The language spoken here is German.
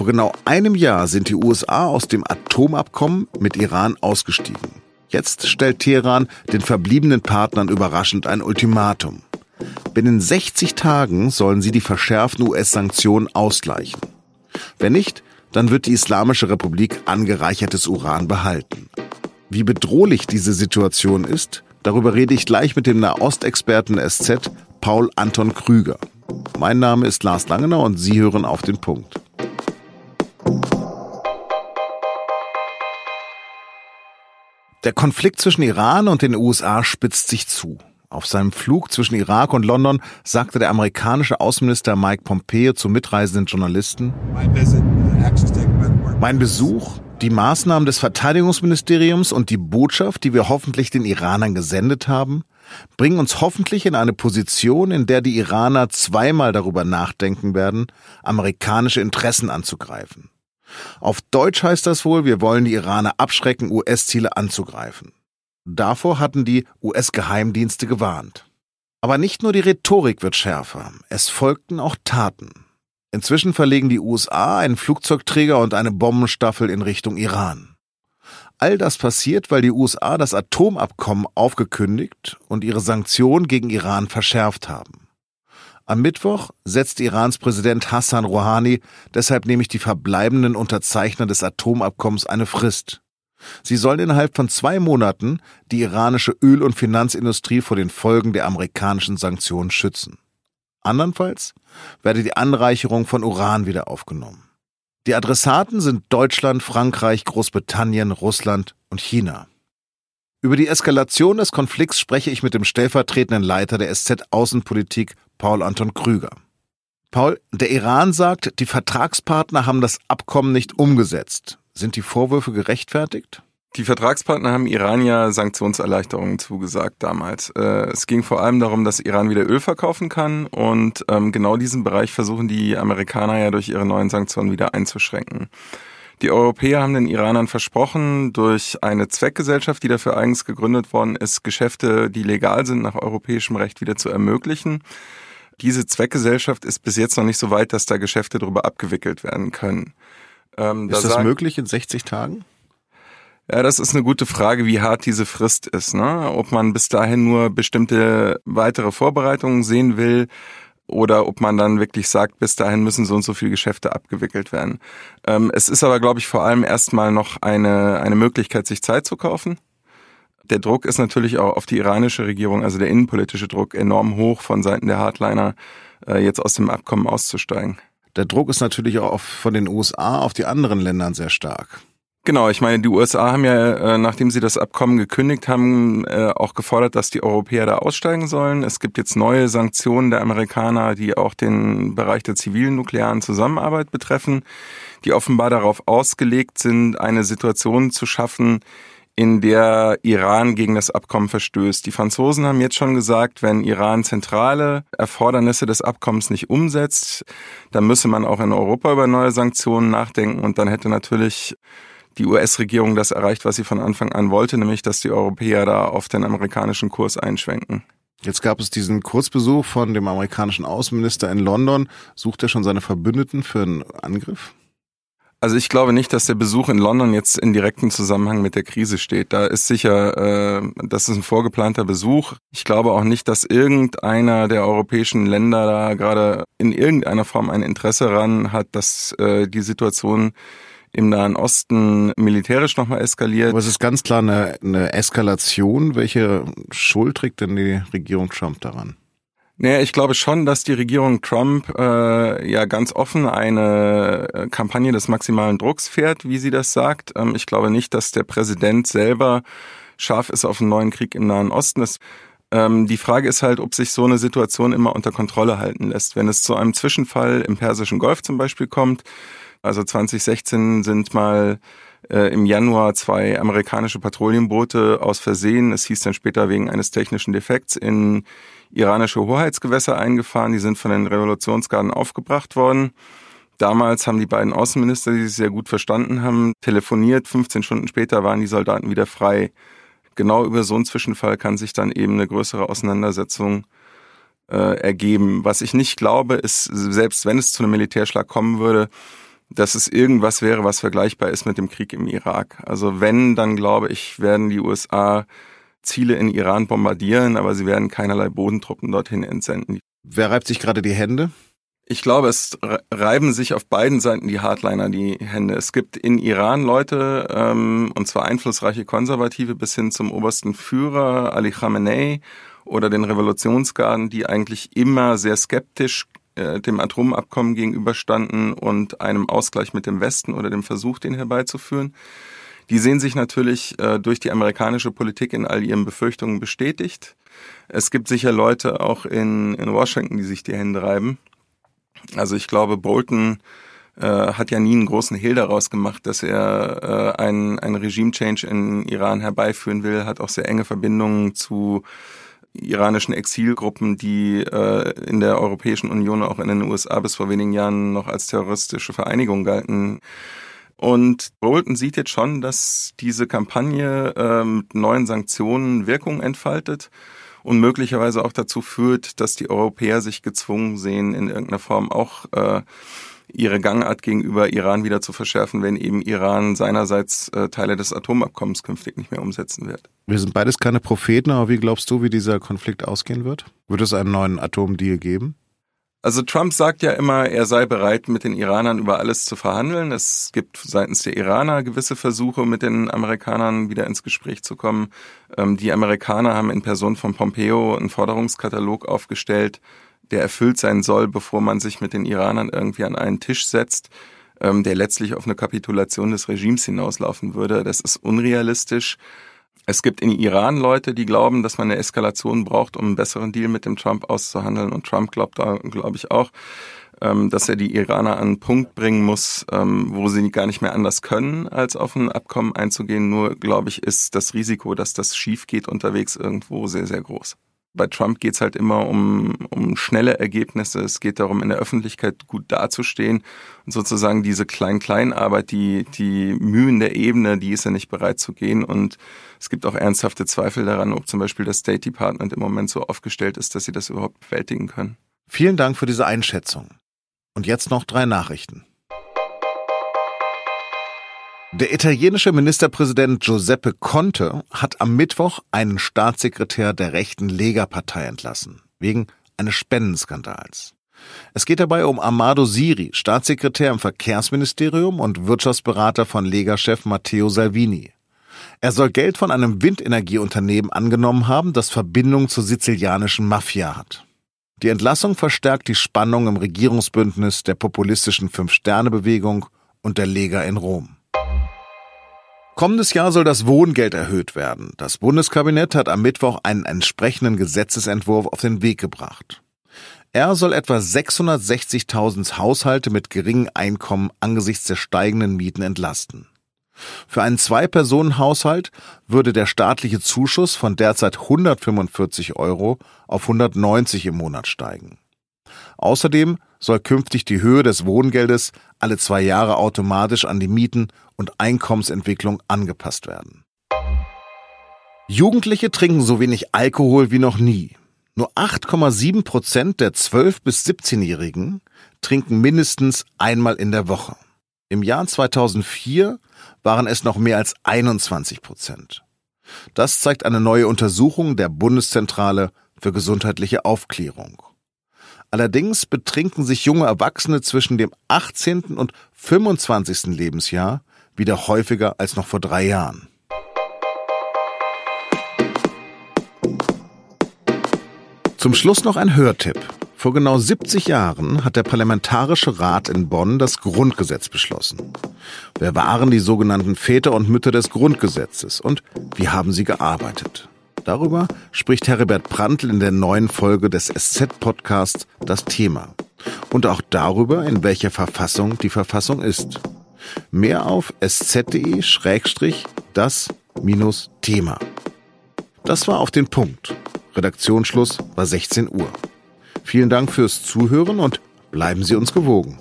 Vor genau einem Jahr sind die USA aus dem Atomabkommen mit Iran ausgestiegen. Jetzt stellt Teheran den verbliebenen Partnern überraschend ein Ultimatum. Binnen 60 Tagen sollen sie die verschärften US-Sanktionen ausgleichen. Wenn nicht, dann wird die Islamische Republik angereichertes Uran behalten. Wie bedrohlich diese Situation ist, darüber rede ich gleich mit dem Nahostexperten SZ Paul Anton Krüger. Mein Name ist Lars Langener und Sie hören auf den Punkt. Der Konflikt zwischen Iran und den USA spitzt sich zu. Auf seinem Flug zwischen Irak und London sagte der amerikanische Außenminister Mike Pompeo zu mitreisenden Journalisten, mein Besuch, die Maßnahmen des Verteidigungsministeriums und die Botschaft, die wir hoffentlich den Iranern gesendet haben, bringen uns hoffentlich in eine Position, in der die Iraner zweimal darüber nachdenken werden, amerikanische Interessen anzugreifen. Auf Deutsch heißt das wohl, wir wollen die Iraner abschrecken, US-Ziele anzugreifen. Davor hatten die US-Geheimdienste gewarnt. Aber nicht nur die Rhetorik wird schärfer, es folgten auch Taten. Inzwischen verlegen die USA einen Flugzeugträger und eine Bombenstaffel in Richtung Iran. All das passiert, weil die USA das Atomabkommen aufgekündigt und ihre Sanktionen gegen Iran verschärft haben. Am Mittwoch setzt Irans Präsident Hassan Rouhani deshalb nämlich die verbleibenden Unterzeichner des Atomabkommens eine Frist. Sie sollen innerhalb von zwei Monaten die iranische Öl- und Finanzindustrie vor den Folgen der amerikanischen Sanktionen schützen. Andernfalls werde die Anreicherung von Uran wieder aufgenommen. Die Adressaten sind Deutschland, Frankreich, Großbritannien, Russland und China. Über die Eskalation des Konflikts spreche ich mit dem stellvertretenden Leiter der SZ Außenpolitik, Paul Anton Krüger. Paul, der Iran sagt, die Vertragspartner haben das Abkommen nicht umgesetzt. Sind die Vorwürfe gerechtfertigt? Die Vertragspartner haben Iran ja Sanktionserleichterungen zugesagt damals. Äh, es ging vor allem darum, dass Iran wieder Öl verkaufen kann und ähm, genau diesen Bereich versuchen die Amerikaner ja durch ihre neuen Sanktionen wieder einzuschränken. Die Europäer haben den Iranern versprochen, durch eine Zweckgesellschaft, die dafür eigens gegründet worden ist, Geschäfte, die legal sind, nach europäischem Recht wieder zu ermöglichen. Diese Zweckgesellschaft ist bis jetzt noch nicht so weit, dass da Geschäfte darüber abgewickelt werden können. Ähm, ist da das möglich in 60 Tagen? Ja, das ist eine gute Frage, wie hart diese Frist ist. Ne? Ob man bis dahin nur bestimmte weitere Vorbereitungen sehen will oder ob man dann wirklich sagt, bis dahin müssen so und so viele Geschäfte abgewickelt werden. Ähm, es ist aber, glaube ich, vor allem erstmal noch eine, eine Möglichkeit, sich Zeit zu kaufen. Der Druck ist natürlich auch auf die iranische Regierung, also der innenpolitische Druck, enorm hoch von Seiten der Hardliner, äh, jetzt aus dem Abkommen auszusteigen. Der Druck ist natürlich auch von den USA auf die anderen Ländern sehr stark. Genau, ich meine, die USA haben ja, äh, nachdem sie das Abkommen gekündigt haben, äh, auch gefordert, dass die Europäer da aussteigen sollen. Es gibt jetzt neue Sanktionen der Amerikaner, die auch den Bereich der zivilen nuklearen Zusammenarbeit betreffen, die offenbar darauf ausgelegt sind, eine Situation zu schaffen, in der Iran gegen das Abkommen verstößt. Die Franzosen haben jetzt schon gesagt, wenn Iran zentrale Erfordernisse des Abkommens nicht umsetzt, dann müsse man auch in Europa über neue Sanktionen nachdenken und dann hätte natürlich die US-Regierung das erreicht, was sie von Anfang an wollte, nämlich dass die Europäer da auf den amerikanischen Kurs einschwenken. Jetzt gab es diesen Kurzbesuch von dem amerikanischen Außenminister in London. Sucht er schon seine Verbündeten für einen Angriff? Also ich glaube nicht, dass der Besuch in London jetzt in direktem Zusammenhang mit der Krise steht. Da ist sicher, äh, das ist ein vorgeplanter Besuch. Ich glaube auch nicht, dass irgendeiner der europäischen Länder da gerade in irgendeiner Form ein Interesse daran hat, dass äh, die Situation im Nahen Osten militärisch nochmal eskaliert. Aber es ist ganz klar eine, eine Eskalation. Welche Schuld trägt denn die Regierung Trump daran? Naja, ich glaube schon, dass die Regierung Trump äh, ja ganz offen eine äh, Kampagne des maximalen Drucks fährt, wie sie das sagt. Ähm, ich glaube nicht, dass der Präsident selber scharf ist auf einen neuen Krieg im Nahen Osten. Das, ähm, die Frage ist halt, ob sich so eine Situation immer unter Kontrolle halten lässt. Wenn es zu einem Zwischenfall im Persischen Golf zum Beispiel kommt, also 2016 sind mal äh, im Januar zwei amerikanische Patrouillenboote aus Versehen, es hieß dann später wegen eines technischen Defekts, in iranische Hoheitsgewässer eingefahren. Die sind von den Revolutionsgarden aufgebracht worden. Damals haben die beiden Außenminister, die sich sehr gut verstanden haben, telefoniert. 15 Stunden später waren die Soldaten wieder frei. Genau über so einen Zwischenfall kann sich dann eben eine größere Auseinandersetzung äh, ergeben. Was ich nicht glaube, ist, selbst wenn es zu einem Militärschlag kommen würde, dass es irgendwas wäre, was vergleichbar ist mit dem Krieg im Irak. Also wenn, dann glaube ich, werden die USA Ziele in Iran bombardieren, aber sie werden keinerlei Bodentruppen dorthin entsenden. Wer reibt sich gerade die Hände? Ich glaube, es reiben sich auf beiden Seiten die Hardliner die Hände. Es gibt in Iran Leute, ähm, und zwar einflussreiche Konservative bis hin zum obersten Führer Ali Khamenei oder den Revolutionsgarden, die eigentlich immer sehr skeptisch äh, dem Atomabkommen gegenüberstanden und einem Ausgleich mit dem Westen oder dem Versuch, den herbeizuführen. Die sehen sich natürlich äh, durch die amerikanische Politik in all ihren Befürchtungen bestätigt. Es gibt sicher Leute auch in, in Washington, die sich die Hände reiben. Also ich glaube, Bolton äh, hat ja nie einen großen Hehl daraus gemacht, dass er äh, einen, einen Regime-Change in Iran herbeiführen will, hat auch sehr enge Verbindungen zu iranischen Exilgruppen, die äh, in der Europäischen Union, auch in den USA bis vor wenigen Jahren noch als terroristische Vereinigung galten. Und Bolton sieht jetzt schon, dass diese Kampagne äh, mit neuen Sanktionen Wirkung entfaltet und möglicherweise auch dazu führt, dass die Europäer sich gezwungen sehen, in irgendeiner Form auch äh, ihre Gangart gegenüber Iran wieder zu verschärfen, wenn eben Iran seinerseits äh, Teile des Atomabkommens künftig nicht mehr umsetzen wird. Wir sind beides keine Propheten, aber wie glaubst du, wie dieser Konflikt ausgehen wird? Wird es einen neuen Atomdeal geben? Also Trump sagt ja immer, er sei bereit, mit den Iranern über alles zu verhandeln. Es gibt seitens der Iraner gewisse Versuche, mit den Amerikanern wieder ins Gespräch zu kommen. Ähm, die Amerikaner haben in Person von Pompeo einen Forderungskatalog aufgestellt, der erfüllt sein soll, bevor man sich mit den Iranern irgendwie an einen Tisch setzt, ähm, der letztlich auf eine Kapitulation des Regimes hinauslaufen würde. Das ist unrealistisch. Es gibt in Iran Leute, die glauben, dass man eine Eskalation braucht, um einen besseren Deal mit dem Trump auszuhandeln. Und Trump glaubt da, glaube ich, auch, ähm, dass er die Iraner an einen Punkt bringen muss, ähm, wo sie gar nicht mehr anders können, als auf ein Abkommen einzugehen. Nur, glaube ich, ist das Risiko, dass das schief geht unterwegs irgendwo sehr, sehr groß. Bei Trump geht's halt immer um, um schnelle Ergebnisse. Es geht darum, in der Öffentlichkeit gut dazustehen und sozusagen diese Klein-Klein-Arbeit, die, die Mühen der Ebene, die ist er nicht bereit zu gehen. Und es gibt auch ernsthafte Zweifel daran, ob zum Beispiel das State Department im Moment so aufgestellt ist, dass sie das überhaupt bewältigen können. Vielen Dank für diese Einschätzung. Und jetzt noch drei Nachrichten. Der italienische Ministerpräsident Giuseppe Conte hat am Mittwoch einen Staatssekretär der rechten Lega-Partei entlassen, wegen eines Spendenskandals. Es geht dabei um Amado Siri, Staatssekretär im Verkehrsministerium und Wirtschaftsberater von Lega-Chef Matteo Salvini. Er soll Geld von einem Windenergieunternehmen angenommen haben, das Verbindung zur sizilianischen Mafia hat. Die Entlassung verstärkt die Spannung im Regierungsbündnis der populistischen Fünf-Sterne-Bewegung und der Lega in Rom. Kommendes Jahr soll das Wohngeld erhöht werden. Das Bundeskabinett hat am Mittwoch einen entsprechenden Gesetzesentwurf auf den Weg gebracht. Er soll etwa 660.000 Haushalte mit geringem Einkommen angesichts der steigenden Mieten entlasten. Für einen Zwei-Personen-Haushalt würde der staatliche Zuschuss von derzeit 145 Euro auf 190 im Monat steigen. Außerdem soll künftig die Höhe des Wohngeldes alle zwei Jahre automatisch an die Mieten und Einkommensentwicklung angepasst werden. Jugendliche trinken so wenig Alkohol wie noch nie. Nur 8,7 Prozent der 12- bis 17-Jährigen trinken mindestens einmal in der Woche. Im Jahr 2004 waren es noch mehr als 21 Prozent. Das zeigt eine neue Untersuchung der Bundeszentrale für gesundheitliche Aufklärung. Allerdings betrinken sich junge Erwachsene zwischen dem 18. und 25. Lebensjahr wieder häufiger als noch vor drei Jahren. Zum Schluss noch ein Hörtipp. Vor genau 70 Jahren hat der Parlamentarische Rat in Bonn das Grundgesetz beschlossen. Wer waren die sogenannten Väter und Mütter des Grundgesetzes und wie haben sie gearbeitet? Darüber spricht Heribert Prantl in der neuen Folge des SZ-Podcasts Das Thema. Und auch darüber, in welcher Verfassung die Verfassung ist. Mehr auf sz.de-das-thema. Das war auf den Punkt. Redaktionsschluss war 16 Uhr. Vielen Dank fürs Zuhören und bleiben Sie uns gewogen.